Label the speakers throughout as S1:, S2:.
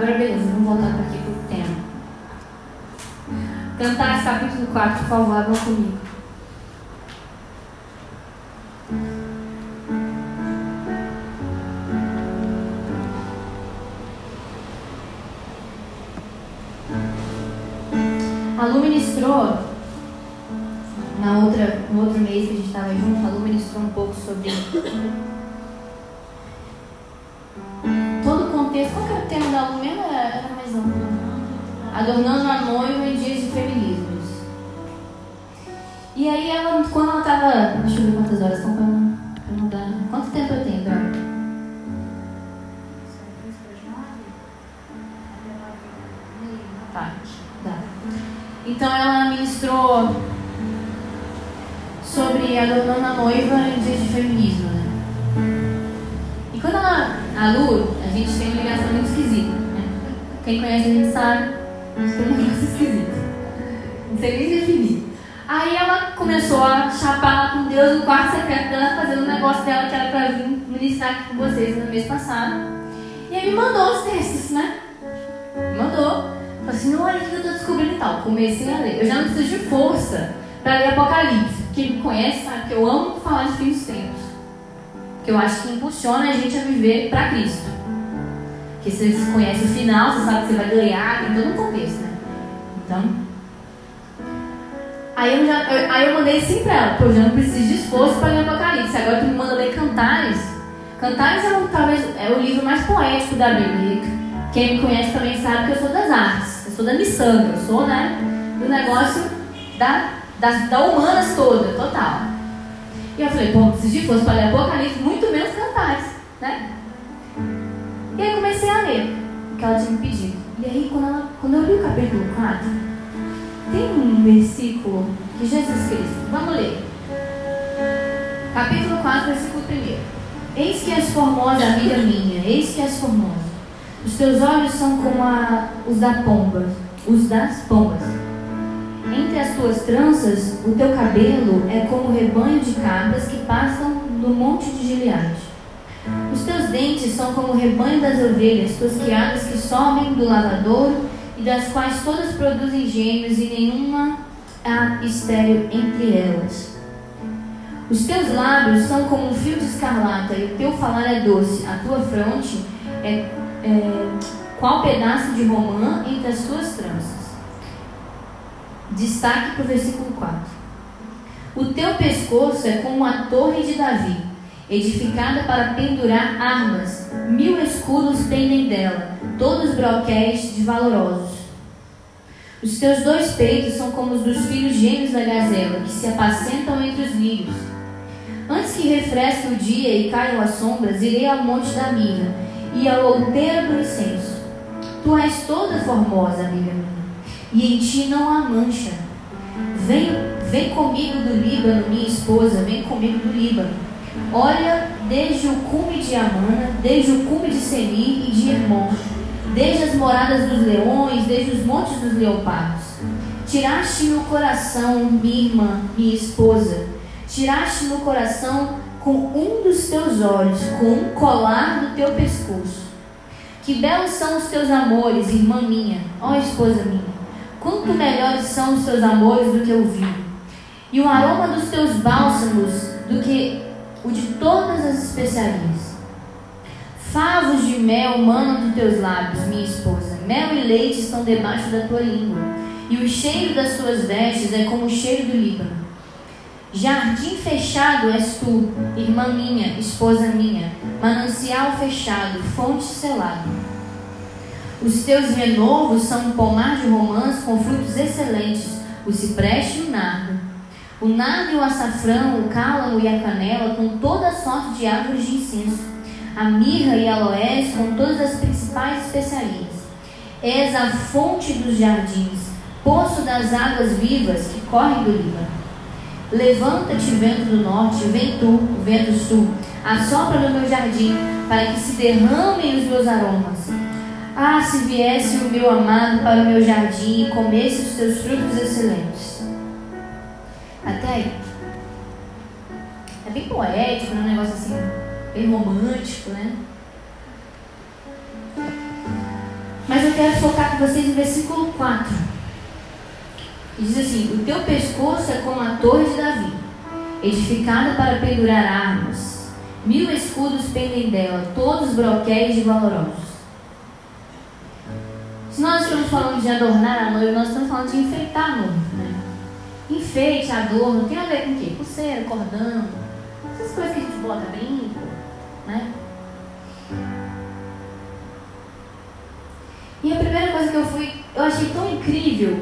S1: Agora beleza, vamos voltar para aqui pro tema. Cantar capítulo 4, por favor, abram comigo. Em dias de feminismo, né? E quando ela, a Lu, a gente tem uma ligação muito esquisita, né? Quem conhece a gente sabe, a gente tem uma ligação esquisita. Não sei nem definir. Aí ela começou a chapar lá com Deus no quarto secreto dela, fazendo um negócio dela que era pra vir ministrar aqui com vocês no mês passado. E aí me mandou os textos, né? Mandou. Falei assim, olha o que eu tô descobrindo e tal. Comecei a ler. Eu já não preciso de força para ler Apocalipse. Quem me conhece sabe que eu amo falar de fins dos tempos. Que eu acho que impulsiona a gente a viver para Cristo. Porque se você conhece o final, você sabe que você vai ganhar, tem todo um contexto, né? Então. Aí eu, já, eu, aí eu mandei sim pra ela, pô, eu já não preciso de esforço para ler Apocalipse. Agora tu me manda ler Cantares. Cantares é um, talvez é o livro mais poético da Bíblia. Quem me conhece também sabe que eu sou das artes, eu sou da miçanga, eu sou né, do negócio da, da, da humanas toda, total. E eu falei, preciso de força para ler Apocalipse, muito menos Cantares, né? E aí comecei a ler o que ela tinha me pedido. E aí quando, ela, quando eu li o capítulo 4, tem um versículo que Jesus Cristo, vamos ler. Capítulo 4, versículo 1. Eis que és formosa, amiga minha, eis que és formosa. Os teus olhos são como a, os da pomba, os das pombas. Entre as tuas tranças, o teu cabelo é como o rebanho de cabras que passam no monte de Gileade. Os teus dentes são como o rebanho das ovelhas tosquiadas que sobem do lavadouro e das quais todas produzem gêmeos e nenhuma há estéreo entre elas. Os teus lábios são como um fio de escarlata e o teu falar é doce. A tua fronte é, é qual pedaço de romã entre as tuas tranças. Destaque para o versículo 4. O teu pescoço é como a torre de Davi, edificada para pendurar armas. Mil escudos pendem dela, todos broquéis de valorosos. Os teus dois peitos são como os dos filhos gêmeos da gazela, que se apacentam entre os lírios. Antes que refresque o dia e caiam as sombras, irei ao monte da mirra e à outeira do incenso. Tu és toda formosa, amiga minha, e em ti não há mancha. Vem, vem comigo do Líbano, minha esposa, vem comigo do Líbano. Olha desde o cume de Amana, desde o cume de Seni e de Hermon, desde as moradas dos leões, desde os montes dos leopardos. Tiraste-me o coração, minha irmã, minha esposa. Tiraste-me o coração com um dos teus olhos, com um colar do teu pescoço. Que belos são os teus amores, irmã minha, ó esposa minha. Quanto melhores são os teus amores do que o vinho, e o aroma dos teus bálsamos do que o de todas as especiarias. Favos de mel manam dos teus lábios, minha esposa. Mel e leite estão debaixo da tua língua, e o cheiro das tuas vestes é como o cheiro do Líbano. Jardim fechado és tu, irmã minha, esposa minha, manancial fechado, fonte selada. Os teus renovos são um pomar de romãs com frutos excelentes, o cipreste e o nardo. O nardo e o açafrão, o cálamo e a canela, com toda sorte de árvores de incenso. A mirra e aloés, com todas as principais especiarias. És a fonte dos jardins, poço das águas vivas que correm do Líbano. Levanta-te, vento do norte, vem tu, vento sul, assopra no meu jardim, para que se derramem os meus aromas. Ah, se viesse o meu amado para o meu jardim e comesse os teus frutos excelentes. Até aí. É bem poético, né? um negócio assim, bem romântico, né? Mas quero focar com vocês no versículo 4. Que diz assim: O teu pescoço é como a torre de Davi, edificada para pendurar armas. Mil escudos pendem dela, todos broquéis e valorosos. Se nós estamos falando de adornar a noiva, nós estamos falando de enfeitar a noiva. Né? Enfeite, adorno, tem a ver com o quê? Pulseira, cordão, essas coisas que a gente bota brinco, né? E a primeira coisa que eu fui, eu achei tão incrível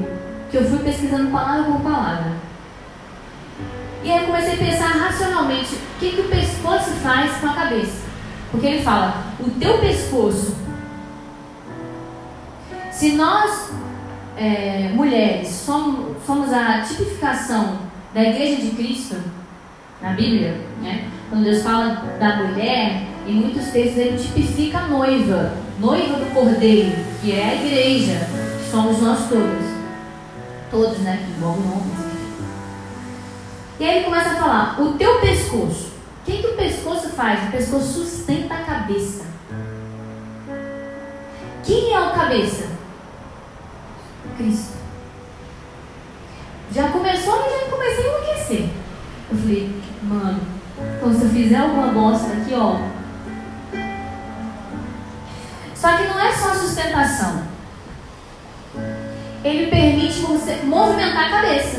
S1: que eu fui pesquisando palavra por palavra. E aí eu comecei a pensar racionalmente o que, que o pescoço faz com a cabeça. Porque ele fala, o teu pescoço. Se nós, é, mulheres, somos, somos a tipificação da igreja de Cristo, na Bíblia, né? quando Deus fala da mulher, em muitos textos ele tipifica a noiva, noiva do cordeiro, que é a igreja, que somos nós todos. Todos, né? Que envolvem homens. E aí ele começa a falar: o teu pescoço. O que, que o pescoço faz? O pescoço sustenta a cabeça. Quem é o cabeça? Cristo. Já começou e já comecei a enlouquecer. Eu falei, mano, então se eu fizer alguma bosta aqui, ó, só que não é só sustentação. Ele permite você movimentar a cabeça.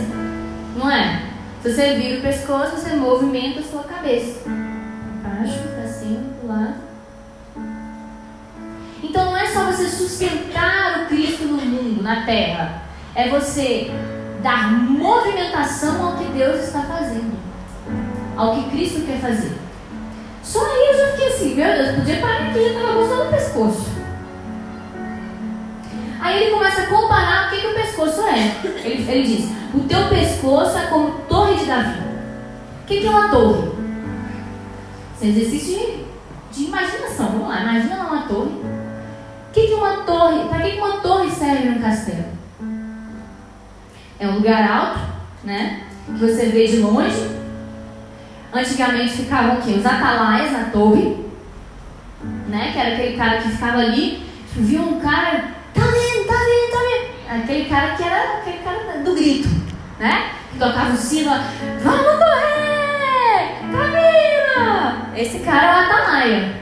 S1: Não é? Se você vira o pescoço, você movimenta a sua cabeça. Baixo, para cima, para lado. Então não é só você sustentar o Cristo no mundo, na terra. É você dar movimentação ao que Deus está fazendo. Ao que Cristo quer fazer. Só aí eu já fiquei assim, meu Deus, podia parar aqui, já estava gostando do pescoço. Aí ele começa a comparar o que, que o pescoço é. Ele, ele diz: o teu pescoço é como torre de Davi. O que, que é uma torre? Esse exercício de, de imaginação. Vamos lá, imagina uma torre. Que, que é uma torre? Para que, que uma torre serve num castelo? É um lugar alto, né? Que você vê de longe Antigamente ficavam o quê? Os atalaias na torre, né? Que era aquele cara que ficava ali, viu um cara, tá vendo, tá vendo, tá vendo. Aquele cara que era aquele cara do grito, né? Que tocava o sino, vamos correr! Camila! Esse cara é o atalaia.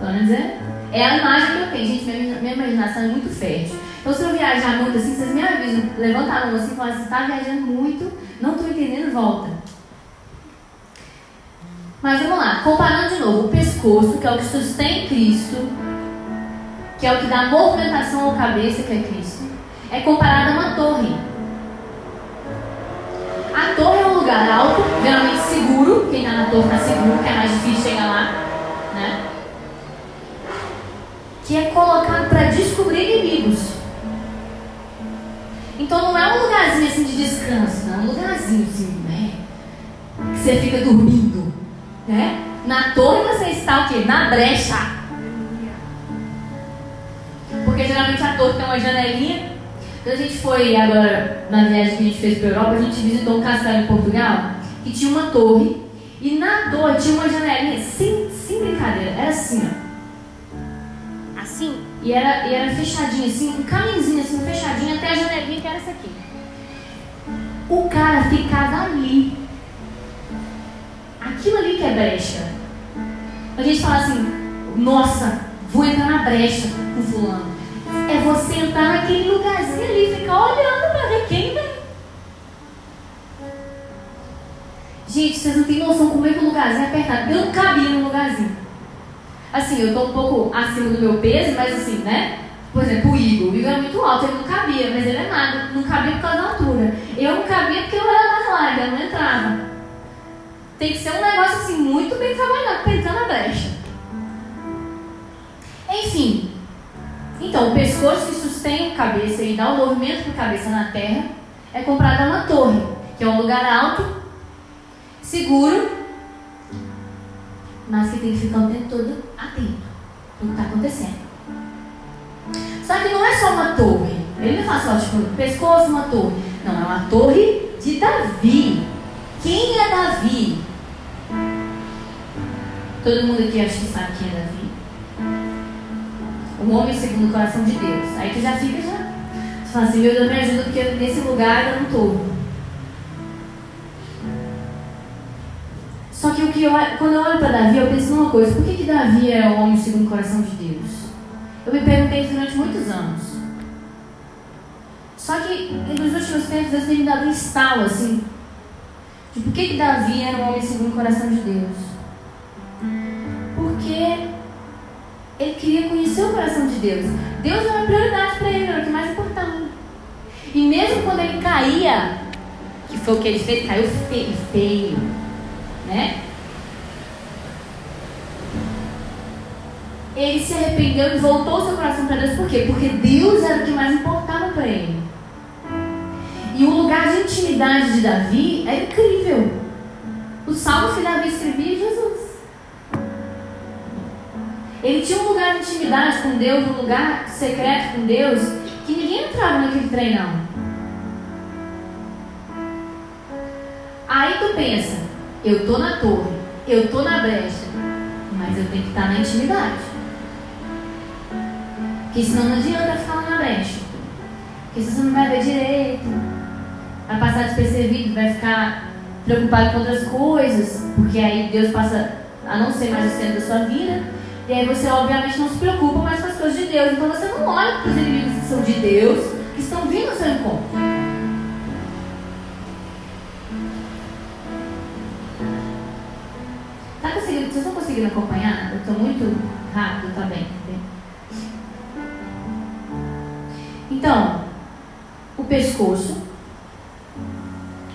S1: Pelo menos é, a imagem que eu tenho. Gente, minha, minha imaginação é muito fértil. Então, se eu viajar muito assim, vocês me avisam, levanta a mão assim e falam assim, tá viajando muito, não tô entendendo, volta. Mas vamos lá, comparando de novo, o pescoço, que é o que sustém Cristo, que é o que dá movimentação à cabeça, que é Cristo, é comparado a uma torre. A torre é um lugar alto, geralmente seguro, quem está na torre está seguro, que é mais difícil chegar lá, né? Que é colocado para descobrir inimigos. Então não é um lugarzinho assim de descanso, não, é um lugarzinho assim, né? Que você fica dormindo. Né? Na torre você está o quê? Na brecha. Porque geralmente a torre tem uma janelinha. Quando a gente foi agora na viagem que a gente fez para a Europa, a gente visitou um castelo em Portugal que tinha uma torre. E na torre tinha uma janelinha, sem, sem brincadeira, era assim, ó. E era, e era fechadinho, assim, um caminhozinho assim, fechadinho até a janelinha que era essa aqui. O cara ficava ali Aquilo ali que é brecha. A gente fala assim, nossa, vou entrar na brecha com fulano. É você entrar naquele lugarzinho ali, ficar olhando para ver quem vem. Gente, vocês não têm noção como é que o lugarzinho é apertado. Eu não cabia no lugarzinho. Assim, eu estou um pouco acima do meu peso, mas assim, né? Por exemplo, o Igor. O Igor é muito alto, ele não cabia, mas ele é nada. Não cabia por causa da altura. Eu não cabia porque eu era mais larga, eu não entrava. Tem que ser um negócio assim muito bem trabalhado entrar na brecha. Enfim, então o pescoço que sustém a cabeça e dá o movimento para a cabeça na terra é comprado a uma torre, que é um lugar alto, seguro, mas que tem que ficar o tempo todo atento o que está acontecendo. Só que não é só uma torre. Ele não fala só, tipo, pescoço, uma torre. Não, é uma torre de Davi. Quem é Davi? Todo mundo aqui acha que sabe quem é Davi? um homem segundo o coração de Deus. Aí tu já fica já. Tu fala assim, meu Deus me ajuda porque nesse lugar eu não estou. Só que, o que eu, quando eu olho para Davi, eu penso numa coisa: por que, que Davi é o homem segundo o coração de Deus? Eu me perguntei isso durante muitos anos. Só que nos últimos tempos Deus tem me dado um estalo assim. De por que, que Davi era um homem segundo o coração de Deus? Porque ele queria conhecer o coração de Deus. Deus era prioridade para ele, era o que mais importava. E mesmo quando ele caía, que foi o que ele fez, caiu feio, feio né? Ele se arrependeu e voltou seu coração para Deus. Por quê? Porque Deus era o que mais importava para ele. E o lugar de intimidade de Davi é incrível. O salmo que Davi escrevia é Jesus. Ele tinha um lugar de intimidade com Deus, um lugar secreto com Deus, que ninguém entrava naquele trem, não. Aí tu pensa, eu tô na torre, eu tô na brecha, mas eu tenho que estar na intimidade. Porque senão não adianta ficar lá na brecha. Porque senão você não vai ver direito, vai passar despercebido, vai ficar preocupado com outras coisas, porque aí Deus passa a não ser mais o centro da sua vida, e aí você obviamente não se preocupa mais com as coisas de Deus. Então você não olha para os inimigos que são de Deus, que estão vindo ao seu encontro. Conseguindo acompanhar? Eu estou muito rápido, bem? Então, o pescoço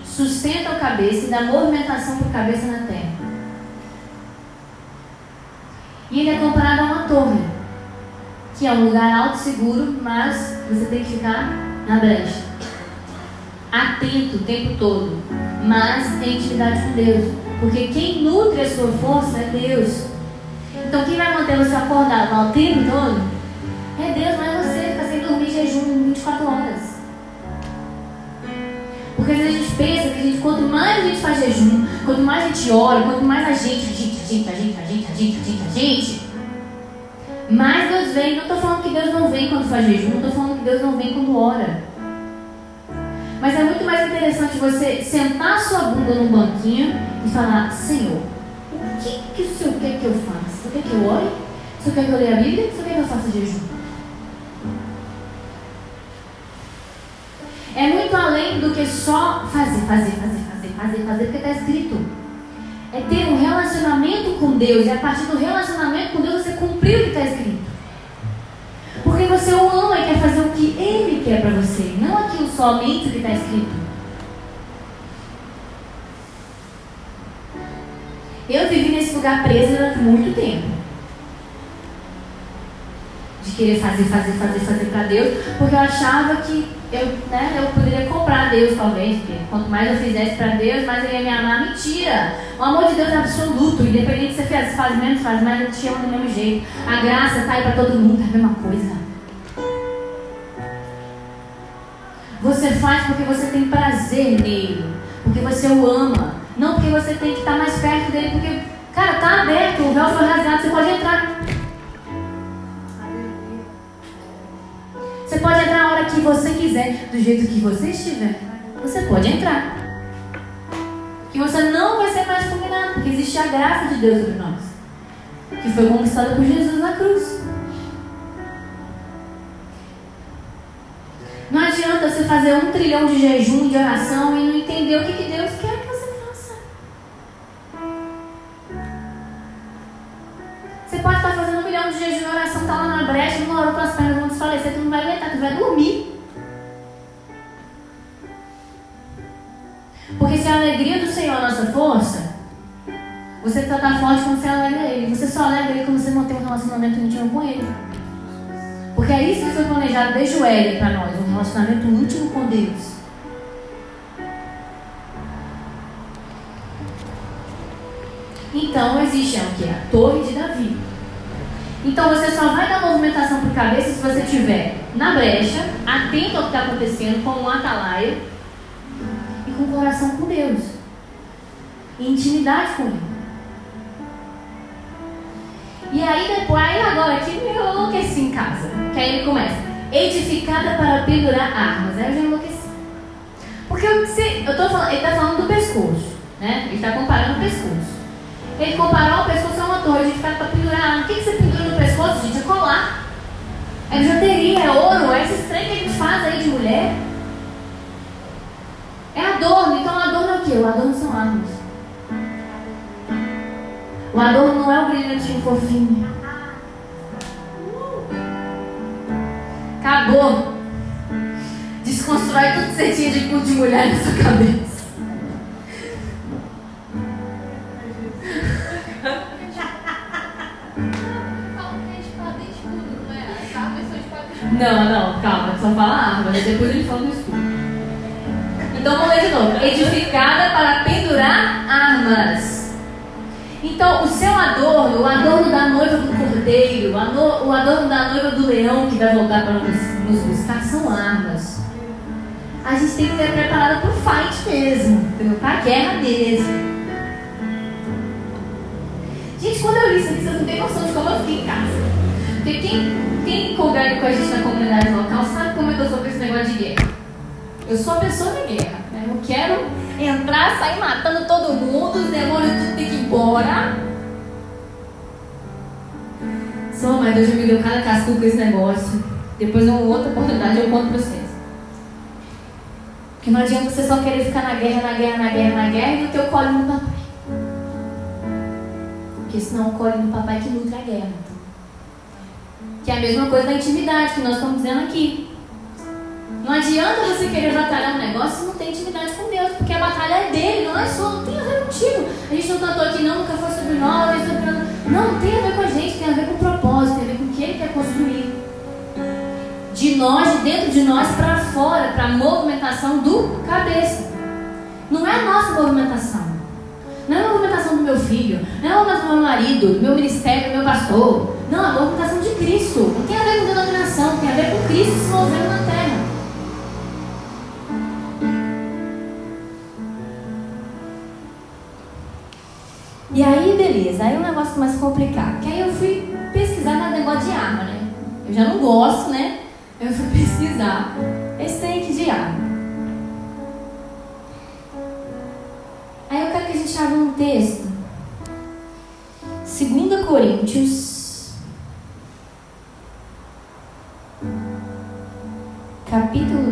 S1: sustenta a cabeça e dá movimentação para a cabeça na terra. E ele é comparado a uma torre, que é um lugar alto seguro, mas você tem que ficar na brecha. Atento o tempo todo, mas tem intimidade com Deus. Porque quem nutre a sua força é Deus. Então quem vai manter você acordado o tempo todo é Deus, não é você ficar sem dormir jejum 24 horas. Porque às vezes a gente pensa que a gente, quanto mais a gente faz jejum, quanto mais a gente ora, quanto mais a gente, a gente, a gente, a gente, a gente, a gente, a gente, a gente, mais Deus vem. Não estou falando que Deus não vem quando faz jejum, não estou falando que Deus não vem quando ora. Mas é muito mais interessante você sentar sua bunda num banquinho e falar: Senhor, o que, que o Senhor quer que eu faça? Você quer que eu ore? Você quer que eu leia a Bíblia? Você quer que eu faça jejum? É muito além do que só fazer, fazer, fazer, fazer, fazer, fazer, porque está escrito. É ter um relacionamento com Deus e a partir do relacionamento com Deus você cumprir o que está escrito. Porque você o ama e quer fazer o que Ele quer para você, não aquilo somente que está escrito. Eu vivi nesse lugar preso durante muito tempo. De querer fazer, fazer, fazer, fazer para Deus, porque eu achava que eu, né, eu poderia comprar Deus, talvez. Porque quanto mais eu fizesse para Deus, mais Ele ia me amar. Mentira! O amor de Deus é absoluto. Independente se você faz, menos, faz mais, Ele te ama do mesmo jeito. A graça está aí para todo mundo, é a mesma coisa. Você faz porque você tem prazer nele, porque você o ama. Não porque você tem que estar mais perto dele, porque, cara, tá aberto, o véu foi rasgado, você pode entrar. Você pode entrar a hora que você quiser, do jeito que você estiver. Você pode entrar. Que você não vai ser mais combinado, porque existe a graça de Deus sobre nós. Que foi conquistada por Jesus na cruz. Não adianta você fazer um trilhão de jejum, de oração e não entender o que, que Deus quer um de dias de oração, está lá na brecha, uma hora tuas pernas vão desfalecer, tu não vai aguentar, tu vai dormir. Porque se a alegria do Senhor é a nossa força, você está forte quando você alegra Ele. Você só alegra Ele quando você mantém um relacionamento íntimo com Ele. Porque é isso que foi planejado desde o Éden para nós, um relacionamento íntimo com Deus. Então existe o que? A torre de Davi. Então você só vai dar movimentação para cabeça se você estiver na brecha, atento ao que está acontecendo, com um atalaia e com o coração com Deus. E intimidade com Ele. E aí depois, aí agora aqui eu enlouqueci em casa. Que aí ele começa, edificada para pendurar armas. Aí eu já enlouqueci. Porque eu, se, eu tô falando, ele está falando do pescoço, né? Ele está comparando o pescoço. Ele comparou o pescoço a uma torre edificada para pendurar. O que, que você pendura no pescoço, gente? É colar. É bijuteria, é ouro, é esse trem que a gente faz aí de mulher. É adorno. Então, adorno é o quê? O adorno são armas. O adorno não é o brilhantinho fofinho. Acabou. Desconstrói tudo que você tinha de culto de mulher na sua cabeça. Não, não, calma, só fala arma, depois ele fala do escudo. Então vamos ler de novo. Edificada para pendurar armas. Então, o seu adorno, o adorno da noiva do cordeiro, o adorno da noiva do leão que vai voltar para nos, nos buscar, são armas. A gente tem que ser preparado para o fight mesmo, para a guerra mesmo. Gente, quando eu li isso aqui, vocês não têm noção de como eu fiquei em casa. Porque quem, quem conversa com a gente na comunidade local sabe como eu sou com esse negócio de guerra. Eu sou a pessoa da guerra. Né? Eu quero entrar, sair matando todo mundo, os demônios tudo tem que ir embora. Só, mas Deus me deu cada cascudo com esse negócio. Depois, em outra oportunidade, eu conto pra vocês. Porque não adianta você só querer ficar na guerra, na guerra, na guerra, na guerra e no teu colo no papai. Porque senão colo no papai que nutre a guerra. Que é a mesma coisa da intimidade que nós estamos dizendo aqui. Não adianta você querer batalhar um negócio se não tem intimidade com Deus, porque a batalha é dele, não é sua, não tem a ver contigo. A gente não cantou aqui, não, nunca foi sobre nós, sobre não tem a ver com a gente, tem a ver com o propósito, tem a ver com o que ele quer construir. De nós, de dentro de nós para fora, para a movimentação do cabeça. Não é a nossa movimentação. Não é a movimentação do meu filho, não é a movimentação do meu marido, do meu ministério, do meu pastor. Não, é a movimentação de Cristo. Não tem a ver com denominação, tem a ver com Cristo se movendo na terra. E aí, beleza, aí o negócio começa a complicar. Que aí eu fui pesquisar no negócio de arma, né? Eu já não gosto, né? Eu fui pesquisar esse tanque de arma. Eu quero que a gente abra um texto. 2 Coríntios. Capítulo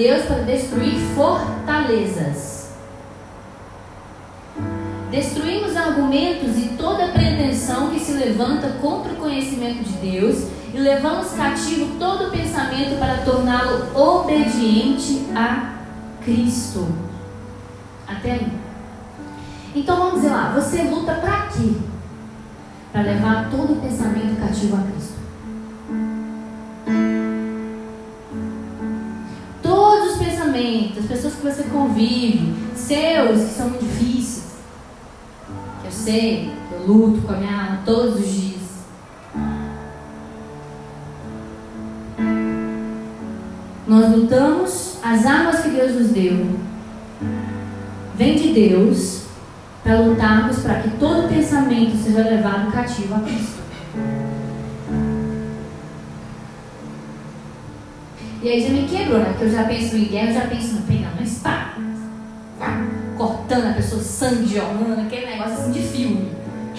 S1: Deus para destruir fortalezas. Destruímos argumentos e toda pretensão que se levanta contra o conhecimento de Deus e levamos cativo todo pensamento para torná-lo obediente a Cristo. Até aí. Então vamos dizer lá, você luta para quê? Para levar todo pensamento cativo a Cristo. Pessoas que você convive, seus que são muito difíceis, que eu sei, que eu luto com a minha alma todos os dias. Nós lutamos, as armas que Deus nos deu, vem de Deus para lutarmos para que todo pensamento seja levado cativo a Cristo. E aí já me quebrou, né? Porque eu já penso em guerra, eu já penso no pegando uma espada, cortando a pessoa, sangue jorrando, aquele negócio assim de filme,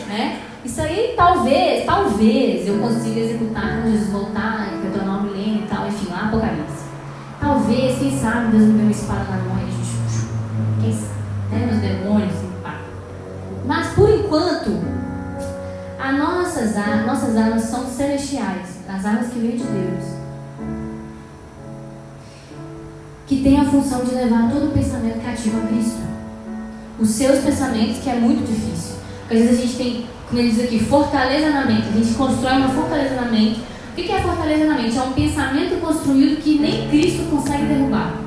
S1: né? Isso aí talvez, talvez eu consiga executar quando Jesus voltar, que eu tornar um milênio e tal, enfim, lá Apocalipse. Talvez, quem sabe, Deus me deu uma espada na mão e a gente, quem sabe, né? Meus demônios, pá. Mas por enquanto, as nossas, nossas armas são celestiais, as armas que vêm de Deus. Que tem a função de levar todo o pensamento cativo a Cristo. Os seus pensamentos, que é muito difícil. Porque às vezes a gente tem, como ele diz aqui, fortaleza na mente. A gente constrói uma fortaleza na mente. O que é fortaleza na mente? É um pensamento construído que nem Cristo consegue derrubar.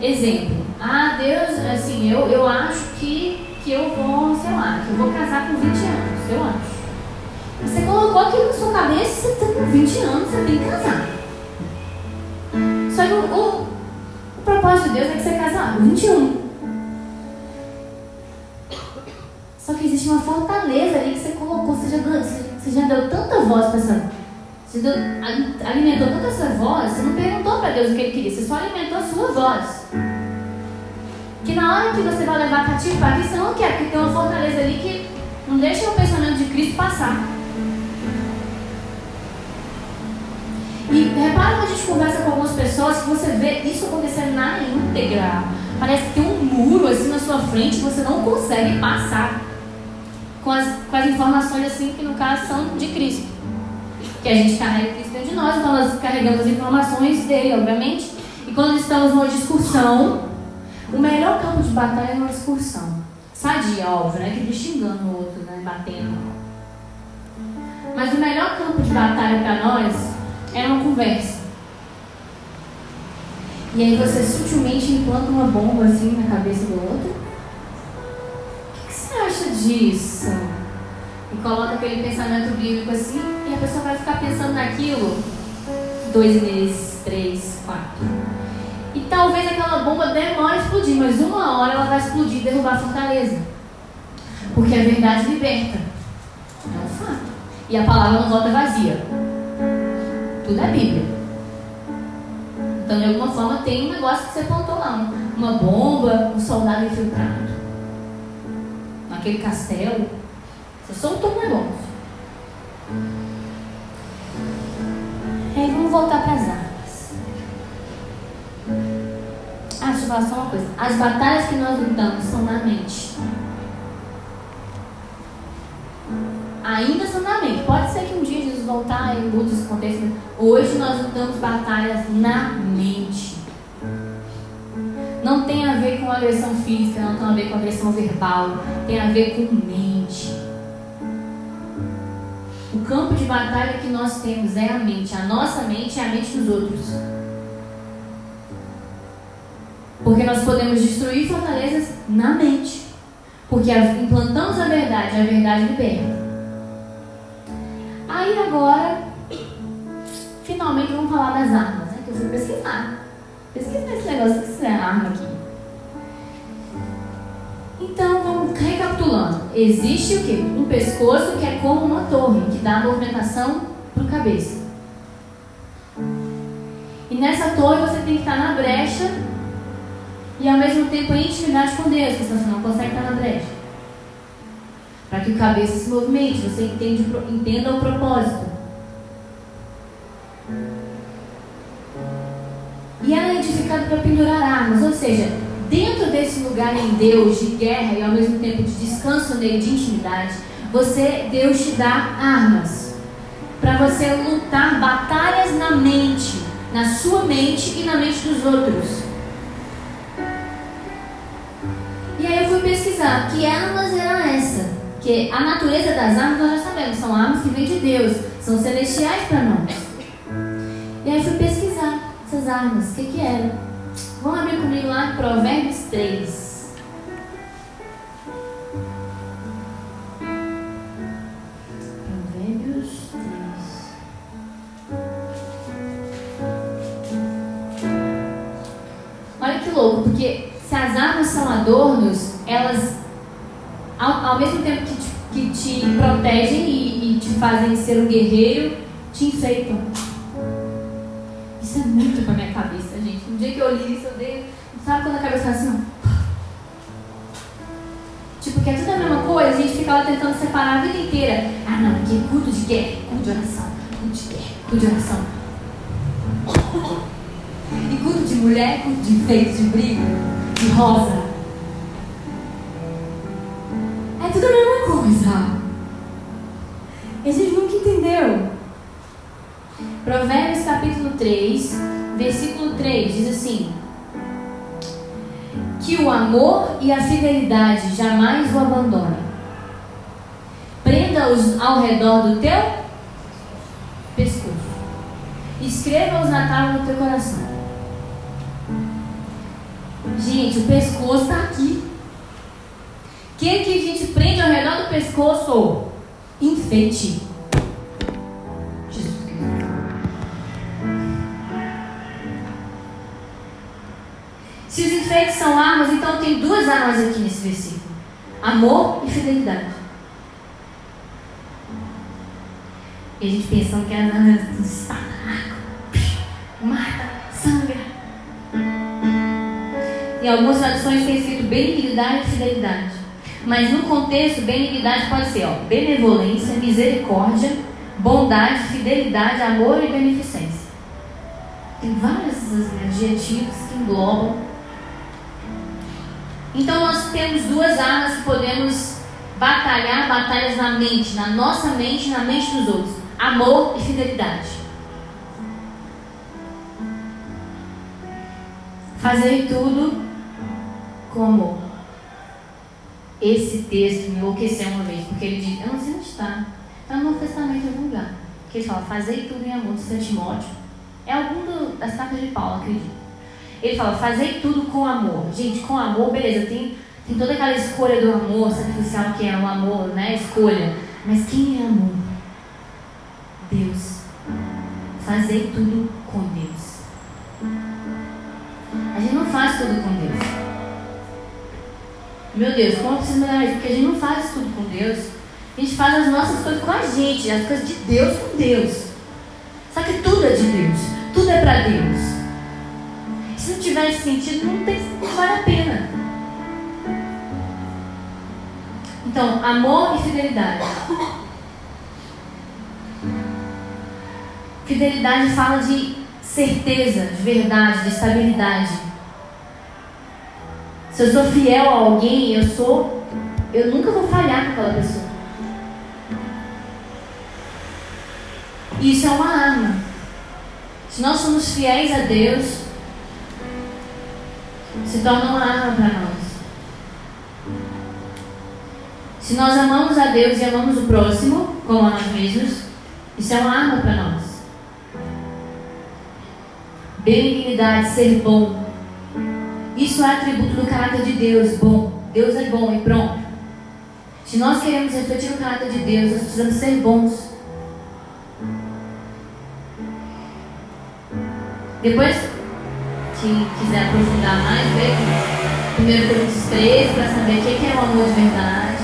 S1: Exemplo. Ah, Deus, assim, eu, eu acho que, que eu vou, sei lá, que eu vou casar com 20 anos, eu acho. Você colocou aquilo na sua cabeça, você está com 20 anos, você tem que casar. Só que o, o, propósito de Deus é que você casar com 21. Só que existe uma fortaleza ali que você colocou, você já, você já deu tanta voz para essa. Você deu, alimentou tanta essa voz, você não perguntou para Deus o que ele queria, você só alimentou a sua voz. Que na hora que você vai levar cativo para aqui, você não quer, porque tem uma fortaleza ali que não deixa o pensamento de Cristo passar. E repara quando a gente conversa com algumas pessoas que você vê isso acontecendo na íntegra. Parece que tem um muro assim na sua frente que você não consegue passar com as, com as informações assim que no caso são de Cristo. Que a gente carrega Cristo dentro de nós, então nós carregamos as informações dele, obviamente. E quando estamos numa discussão, o melhor campo de batalha é uma discussão. Sadia, óbvio, né? Que xingando o outro, né? Batendo. Mas o melhor campo de batalha para nós é uma conversa. E aí você sutilmente implanta uma bomba assim na cabeça do outro. O que, você acha disso? E coloca aquele pensamento bíblico assim, e a pessoa vai ficar pensando naquilo dois meses, três, quatro. E talvez aquela bomba demore a explodir, mas uma hora ela vai explodir e derrubar a fortaleza. Porque a verdade liberta. É um fato. E a palavra não volta vazia. Tudo é Bíblia. Então, de alguma forma, tem um negócio que você plantou lá. Uma bomba, um soldado infiltrado. Naquele castelo. Você soltou um negócio. E aí, vamos voltar para as armas. Ah, deixa eu falar só uma coisa. As batalhas que nós lutamos são na mente. Ainda são na mente. Pode ser que um dia Jesus voltar e lutas aconteça. Hoje nós lutamos batalhas na mente. Não tem a ver com agressão física, não tem a ver com agressão verbal. Tem a ver com mente. O campo de batalha que nós temos é a mente. A nossa mente é a mente dos outros. Porque nós podemos destruir fortalezas na mente. Porque implantamos a verdade, a verdade liberta. Aí agora, finalmente vamos falar das armas, né? Que eu fui pesquisar. Pesquisar esse negócio que é arma aqui. Então, vamos recapitulando. Existe o quê? Um pescoço que é como uma torre, que dá movimentação para o cabeça. E nessa torre você tem que estar na brecha e ao mesmo tempo em intimidade com Deus, porque você não consegue estar na brecha. Para que o cabeça se movimente, você entende, entenda o propósito. E ela é edificada para pendurar armas, ou seja, dentro desse lugar em Deus de guerra e ao mesmo tempo de descanso nele, de intimidade, você, Deus te dá armas para você lutar batalhas na mente, na sua mente e na mente dos outros. E aí eu fui pesquisar que armas era essa. Que a natureza das armas nós já sabemos, são armas que vêm de Deus, são celestiais para nós. E aí fui pesquisar essas armas, o que que era. Vamos abrir comigo lá Provérbios 3. Provérbios 3. Olha que louco, porque se as armas são adornos, elas, ao, ao mesmo tempo que que te protegem e, e, te fazem ser um guerreiro, te enfeitam. Isso é muito pra minha cabeça, gente. Um dia que eu li isso, eu dei. Sabe quando a cabeça tá assim? Tipo, que é tudo a mesma coisa, a gente fica lá tentando separar a vida inteira. Ah, não, que é culto de guerra, culto de oração, culto de guerra, culto de oração. E culto de mulher, culto de enfeite, de briga de rosa. tudo a mesma coisa. E a nunca entendeu. Provérbios capítulo 3, versículo 3 diz assim: Que o amor e a fidelidade jamais o abandonem. Prenda-os ao redor do teu pescoço. Escreva-os na tábua do teu coração. Gente, o pescoço está aqui. Que, que a gente prende ao redor do pescoço? Enfeite. Jesus Cristo. Se os enfeites são armas, então tem duas armas aqui nesse versículo: amor e fidelidade. E a gente pensando que era espada, mata, sangra. Em algumas traduções tem escrito benignidade e fidelidade. Mas no contexto, benignidade pode ser ó, benevolência, misericórdia, bondade, fidelidade, amor e beneficência. Tem vários adjetivos que englobam. Então nós temos duas armas que podemos batalhar batalhas na mente, na nossa mente na mente dos outros amor e fidelidade. Fazer tudo com amor. Esse texto me enlouqueceu uma vez, porque ele diz, eu não sei onde está, está no Testamento em algum lugar. Que ele fala, fazer tudo em amor, de Timóteo. É algum do, das cartas de Paulo, acredito. Ele fala, fazer tudo com amor. Gente, com amor, beleza, tem, tem toda aquela escolha do amor sacrificial que é o amor, né? Escolha. Mas quem é amor? Deus. Fazer tudo Meu Deus, como eu preciso melhorar isso? Porque a gente não faz tudo com Deus. A gente faz as nossas coisas com a gente, as coisas de Deus com Deus. Só que tudo é de Deus. Tudo é para Deus. Se não tiver esse sentido, não, tem, não vale a pena. Então, amor e fidelidade. Fidelidade fala de certeza, de verdade, de estabilidade. Se eu sou fiel a alguém, eu sou. Eu nunca vou falhar com aquela pessoa. Isso é uma arma. Se nós somos fiéis a Deus, se torna uma arma para nós. Se nós amamos a Deus e amamos o próximo, como a nós mesmos, isso é uma arma para nós. Benignidade, ser bom. Isso é atributo do caráter de Deus, bom. Deus é bom e pronto. Se nós queremos refletir o caráter de Deus, nós precisamos ser bons. Depois, quem quiser aprofundar mais, veja 1 Coríntios 13 para saber o que é o amor de verdade.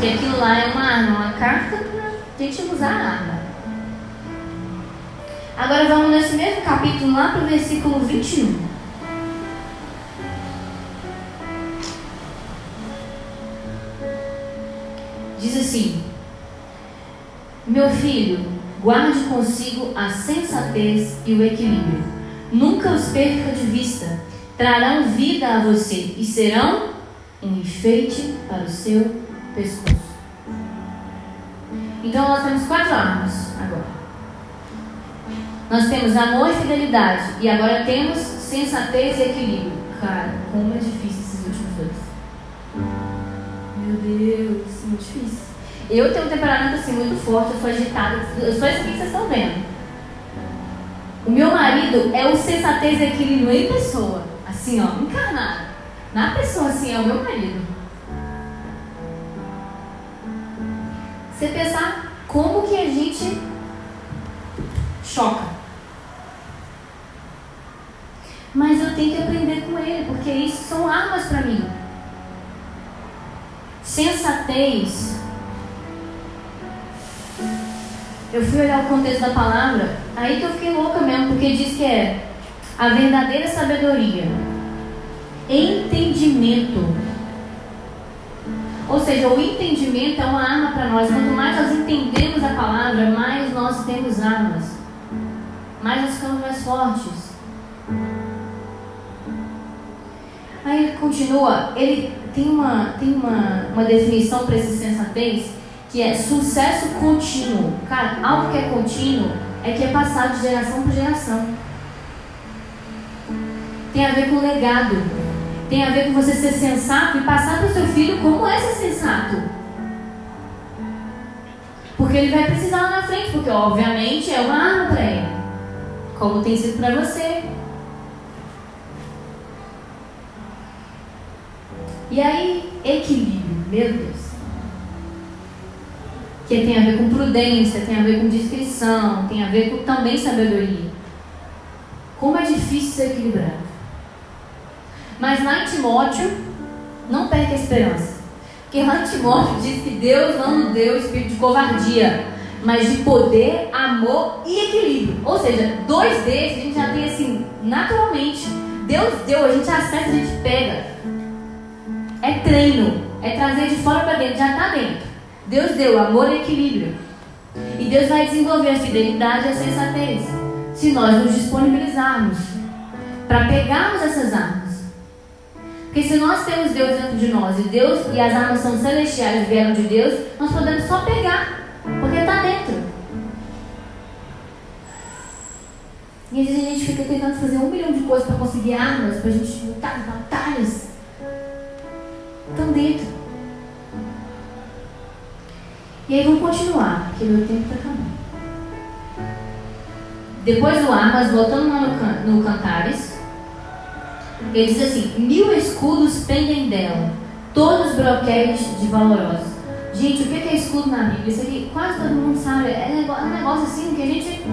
S1: Que aquilo lá é uma arma, uma carta para a gente usar a arma. Agora vamos nesse mesmo capítulo lá para o versículo 21. Diz assim: Meu filho, guarde consigo a sensatez e o equilíbrio. Nunca os perca de vista. Trarão vida a você e serão um enfeite para o seu pescoço. Então nós temos quatro armas agora. Nós temos amor e fidelidade. E agora temos sensatez e equilíbrio. Cara, como é difícil esses últimos dois. Meu Deus, muito difícil. Eu tenho um temperamento assim muito forte, eu sou agitada. Eu sou isso que vocês estão vendo. O meu marido é o sensatez e equilíbrio em pessoa. Assim, ó, encarnado. Na pessoa, assim, é o meu marido. Você pensar como que a gente choca. Mas eu tenho que aprender com ele, porque isso são armas para mim. Sensatez. Eu fui olhar o contexto da palavra, aí que eu fiquei louca mesmo, porque diz que é a verdadeira sabedoria, entendimento. Ou seja, o entendimento é uma arma para nós. Quanto mais nós entendemos a palavra, mais nós temos armas mais nós ficamos mais fortes. Aí ele continua, ele tem uma, tem uma, uma definição para esse sensatez que é sucesso contínuo. Cara, algo que é contínuo é que é passado de geração para geração. tem a ver com legado, tem a ver com você ser sensato e passar para o seu filho como é ser sensato. Porque ele vai precisar lá na frente, porque obviamente é uma arma para ele, como tem sido para você. E aí, equilíbrio, meu Deus. Que tem a ver com prudência, tem a ver com discrição, tem a ver com também sabedoria. Como é difícil ser equilibrado. Mas lá em Timóteo, não perca a esperança. Porque lá em Timóteo diz que Deus não nos deu espírito de covardia, mas de poder, amor e equilíbrio. Ou seja, dois desses a gente já tem assim, naturalmente. Deus deu, a gente acessa, a gente pega. É treino, é trazer de fora para dentro, já está dentro. Deus deu amor e equilíbrio. E Deus vai desenvolver a fidelidade e a sensatez. Se nós nos disponibilizarmos para pegarmos essas armas. Porque se nós temos Deus dentro de nós e Deus e as armas são celestiais vieram de Deus, nós podemos só pegar, porque está dentro. E às vezes a gente fica tentando fazer um milhão de coisas para conseguir armas, para a gente lutar batalhas estão dentro. E aí vamos continuar, porque meu tempo está acabando. Depois do Armas, voltando lá no, no Cantares, ele diz assim: mil escudos pendem dela, todos broquéis de valorosa. Gente, o que é escudo na Bíblia? Isso aqui quase todo mundo sabe. É um negócio assim que a gente.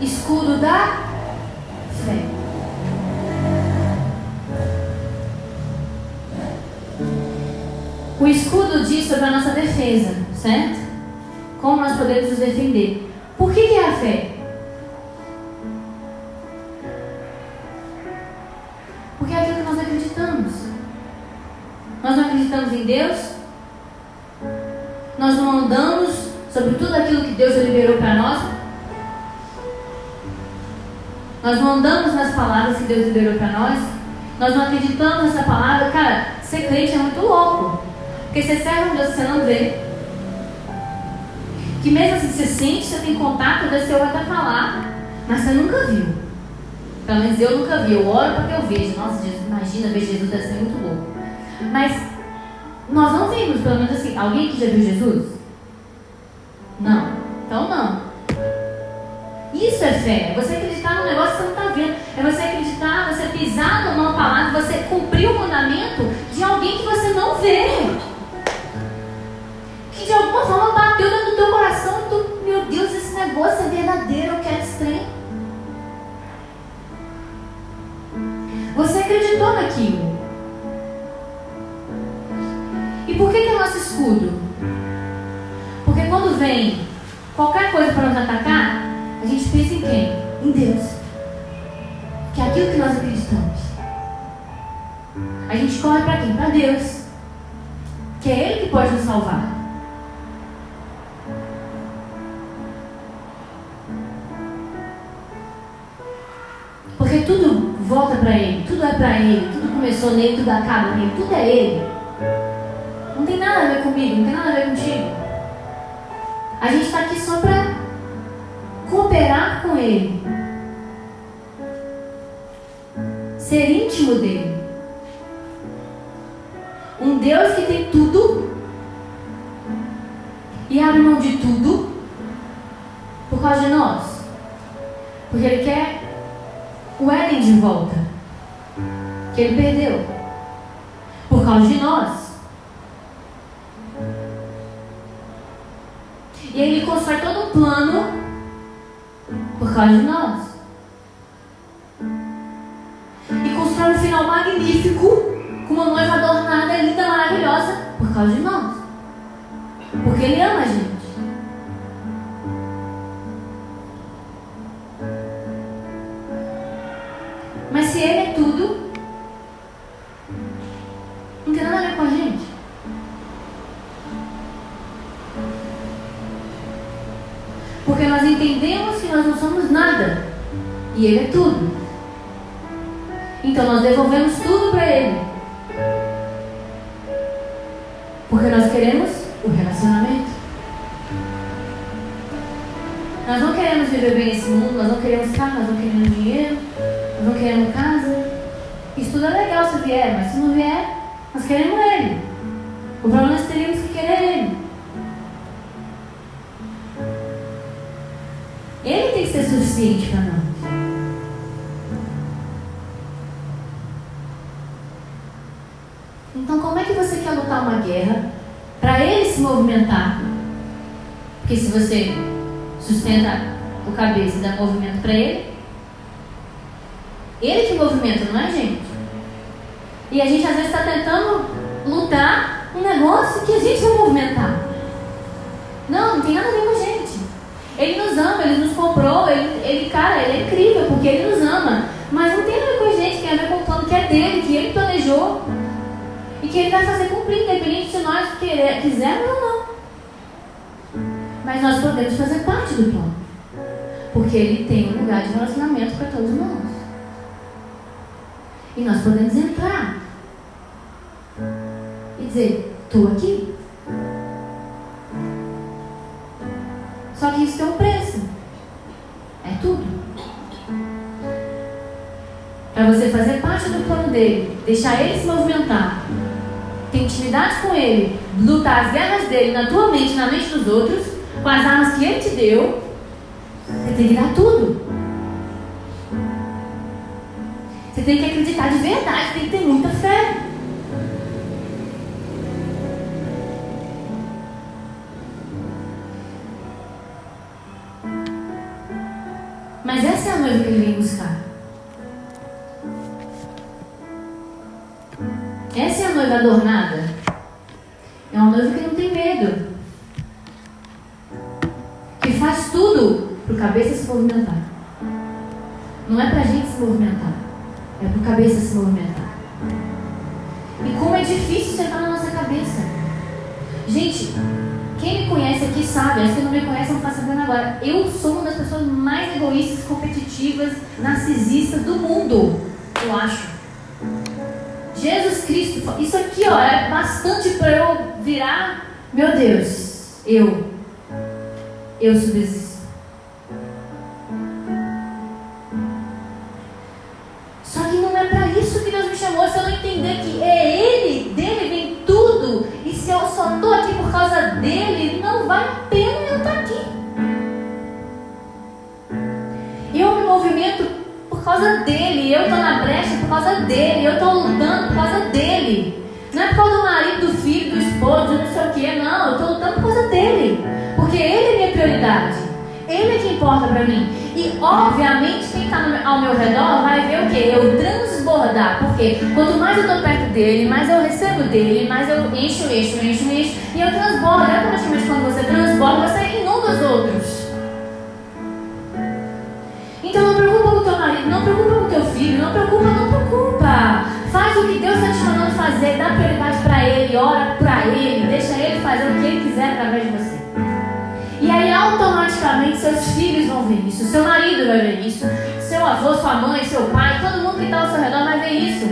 S1: Escudo da fé. O escudo diz sobre a nossa defesa, certo? Como nós podemos nos defender. Por que, que é a fé? Porque é aquilo que nós acreditamos. Nós não acreditamos em Deus. Nós não andamos sobre tudo aquilo que Deus liberou para nós. Nós não andamos nas palavras que Deus liberou para nós. Nós não acreditamos nessa palavra. Cara, ser crente é muito louco. Porque você serve um Deus que você não vê. Que mesmo assim você sente, você tem contato, Deus seu vai até falar, mas você nunca viu. Pelo menos eu nunca vi. Eu oro para que eu veja. Nossa, Jesus, imagina ver Jesus, deve ser muito louco. Mas nós não vimos, pelo menos assim, alguém que já viu Jesus? Não. Então não. Isso é fé. Você acreditar num negócio que você não está vendo. É você acreditar, você pisar numa palavra, você cumprir o mandamento de alguém que você não vê que de alguma forma bateu dentro do teu coração e tu, meu Deus, esse negócio é verdadeiro, eu quero esse trem. Você acreditou naquilo. E por que, que é nosso escudo? Porque quando vem qualquer coisa para nos atacar, a gente pensa em quem? Em Deus. Que é aquilo que nós acreditamos. A gente corre para quem? Para Deus. Que é Ele que pode nos salvar. Tudo acaba nele, tudo é Ele. Não tem nada a ver comigo, não tem nada a ver contigo. A gente está aqui só para cooperar com Ele, ser íntimo dele. Um Deus que tem tudo e abre mão de tudo por causa de nós. Porque Ele quer o Éden de volta. Que ele perdeu. Por causa de nós. E aí ele constrói todo um plano por causa de nós. E constrói um final magnífico, com uma noiva adornada, linda, maravilhosa, por causa de nós. Porque ele ama a gente. Porque nós entendemos que nós não somos nada. E Ele é tudo. Então nós devolvemos tudo para Ele. Porque nós queremos o relacionamento. Nós não queremos viver bem nesse mundo, nós não queremos carro, nós não queremos dinheiro. Não queremos casa, Isso tudo é legal se vier, mas se não vier, nós queremos ele. O problema é nós teríamos que querer ele. Que ser suficiente para nós. Então, como é que você quer lutar uma guerra para ele se movimentar? Porque se você sustenta o cabeça e dá movimento para ele, ele que movimenta, não é gente? E a gente às vezes está tentando lutar um negócio que a gente vai movimentar. Não, não tem nada a ver com. Ele nos ama, ele nos comprou, ele, ele, cara, ele é incrível porque ele nos ama. Mas não tem a ver com a gente, tem a ver com o plano que é dele, que ele planejou. E que ele vai fazer cumprir, independente se nós querer, quisermos ou não. Mas nós podemos fazer parte do plano. Porque ele tem um lugar de relacionamento para todos nós. E nós podemos entrar e dizer: estou aqui. Dele, deixar ele se movimentar, ter intimidade com ele, lutar as guerras dele na tua mente, na mente dos outros, com as armas que ele te deu, você tem que dar tudo. Você tem que acreditar de verdade, tem que ter muita fé. Virar. Meu Deus, eu. Eu subsisto. chamou, se eu não entender que é Ele, dele vem tudo, e se eu só estou aqui por causa dele, não vale a pena eu estar aqui. Eu me movimento por causa dele, eu estou na brecha por causa dele, eu estou lutando por causa dele. Não é por causa do marido, do filho, do esposo, não sei o que, não, eu estou lutando por causa dele. Porque ele é minha prioridade. Ele é que importa para mim. E obviamente quem está ao meu redor vai ver o que? Eu transbordar. Porque quanto mais eu estou perto dele, mais eu recebo dele, mais eu encho, encho, encho, encho. E eu transbordo. É automaticamente quando você transborda, você inunda os outros. Então não preocupa com o teu marido, não preocupa com o teu filho, não preocupa, não preocupa. Faz o que Deus está te mandando fazer, dá prioridade para Ele, ora para Ele, deixa Ele fazer o que Ele quiser através de você. E aí automaticamente seus filhos vão ver isso, seu marido vai ver isso, seu avô, sua mãe, seu pai, todo mundo que está ao seu redor vai ver isso.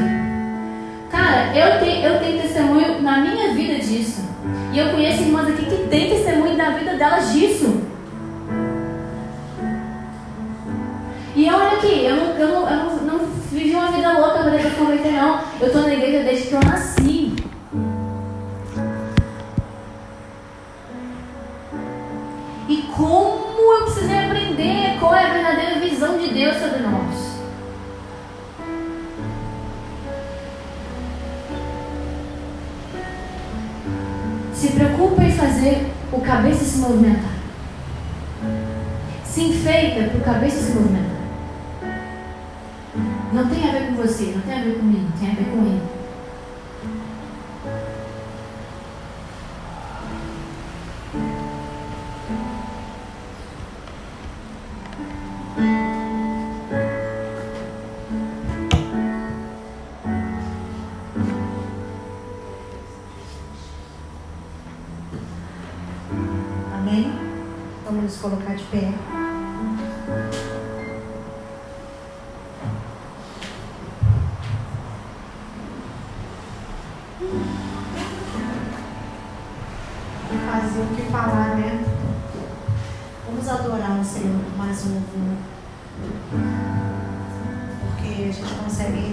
S1: Cara, eu tenho, eu tenho testemunho na minha vida disso. E eu conheço irmãs aqui que têm testemunho da vida delas disso. Converter, não. Eu estou na igreja desde que eu nasci. e como eu precisei aprender qual é a verdadeira visão de Deus sobre nós. Se preocupa em fazer o cabeça se movimentar. Se enfeita para o cabeça se movimentar. Não tem a ver
S2: 就是血糖现在没供应以前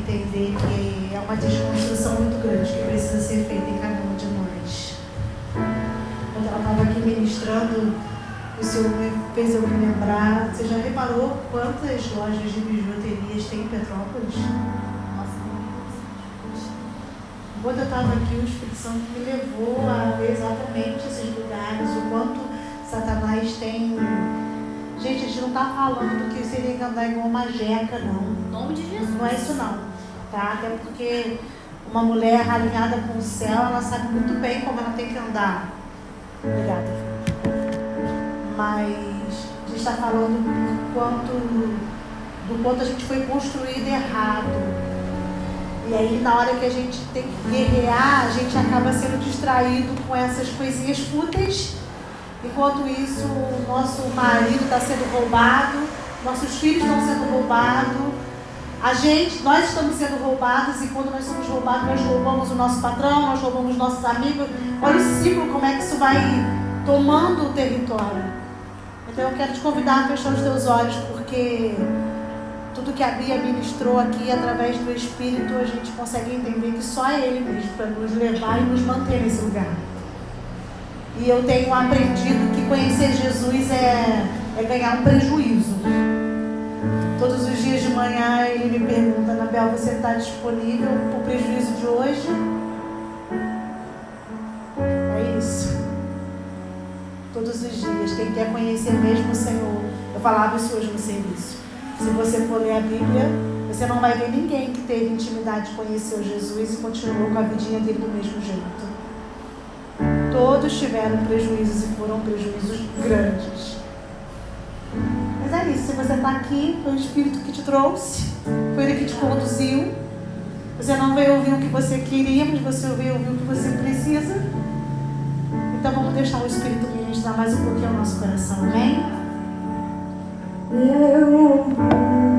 S2: entender que é uma desconstrução muito grande que precisa ser feita em cada um de nós. Quando ela estava aqui ministrando, o Senhor me fez eu me lembrar. Você já reparou quantas lojas de bijuterias tem em Petrópolis? Quando eu estava aqui, o Espírito Santo me levou a ver exatamente esses lugares, o quanto Satanás tem. Gente, a gente não está falando que seria andar igual uma jeca, não.
S1: Em nome de Jesus.
S2: Não é isso não, tá? Até porque uma mulher alinhada com o céu, ela sabe muito bem como ela tem que andar. Obrigada. Mas a gente está falando do quanto, do quanto a gente foi construído errado. E aí na hora que a gente tem que guerrear, a gente acaba sendo distraído com essas coisinhas fúteis. Enquanto isso, o nosso marido está sendo roubado, nossos filhos estão sendo roubados, a gente, nós estamos sendo roubados e quando nós somos roubados, nós roubamos o nosso patrão, nós roubamos nossos amigos. Olha o ciclo, como é que isso vai tomando o território. Então eu quero te convidar a fechar os teus olhos, porque tudo que a Bia ministrou aqui através do Espírito, a gente consegue entender que só é Ele mesmo para nos levar e nos manter nesse lugar. E eu tenho aprendido que conhecer Jesus é, é ganhar um prejuízo. Dias de manhã ele me pergunta, Anabel, você está disponível para o prejuízo de hoje? É isso. Todos os dias. Quem quer conhecer mesmo o Senhor. Eu falava isso hoje no serviço. Se você for ler a Bíblia, você não vai ver ninguém que teve intimidade, conheceu Jesus e continuou com a vidinha dele do mesmo jeito. Todos tiveram prejuízos e foram prejuízos grandes. Mas é isso, se você está aqui, foi o Espírito que te trouxe, foi ele que te conduziu. Você não veio ouvir o que você queria, mas você veio ouvir o que você precisa. Então vamos deixar o Espírito ministrar mais um pouquinho o nosso coração, amém? Eu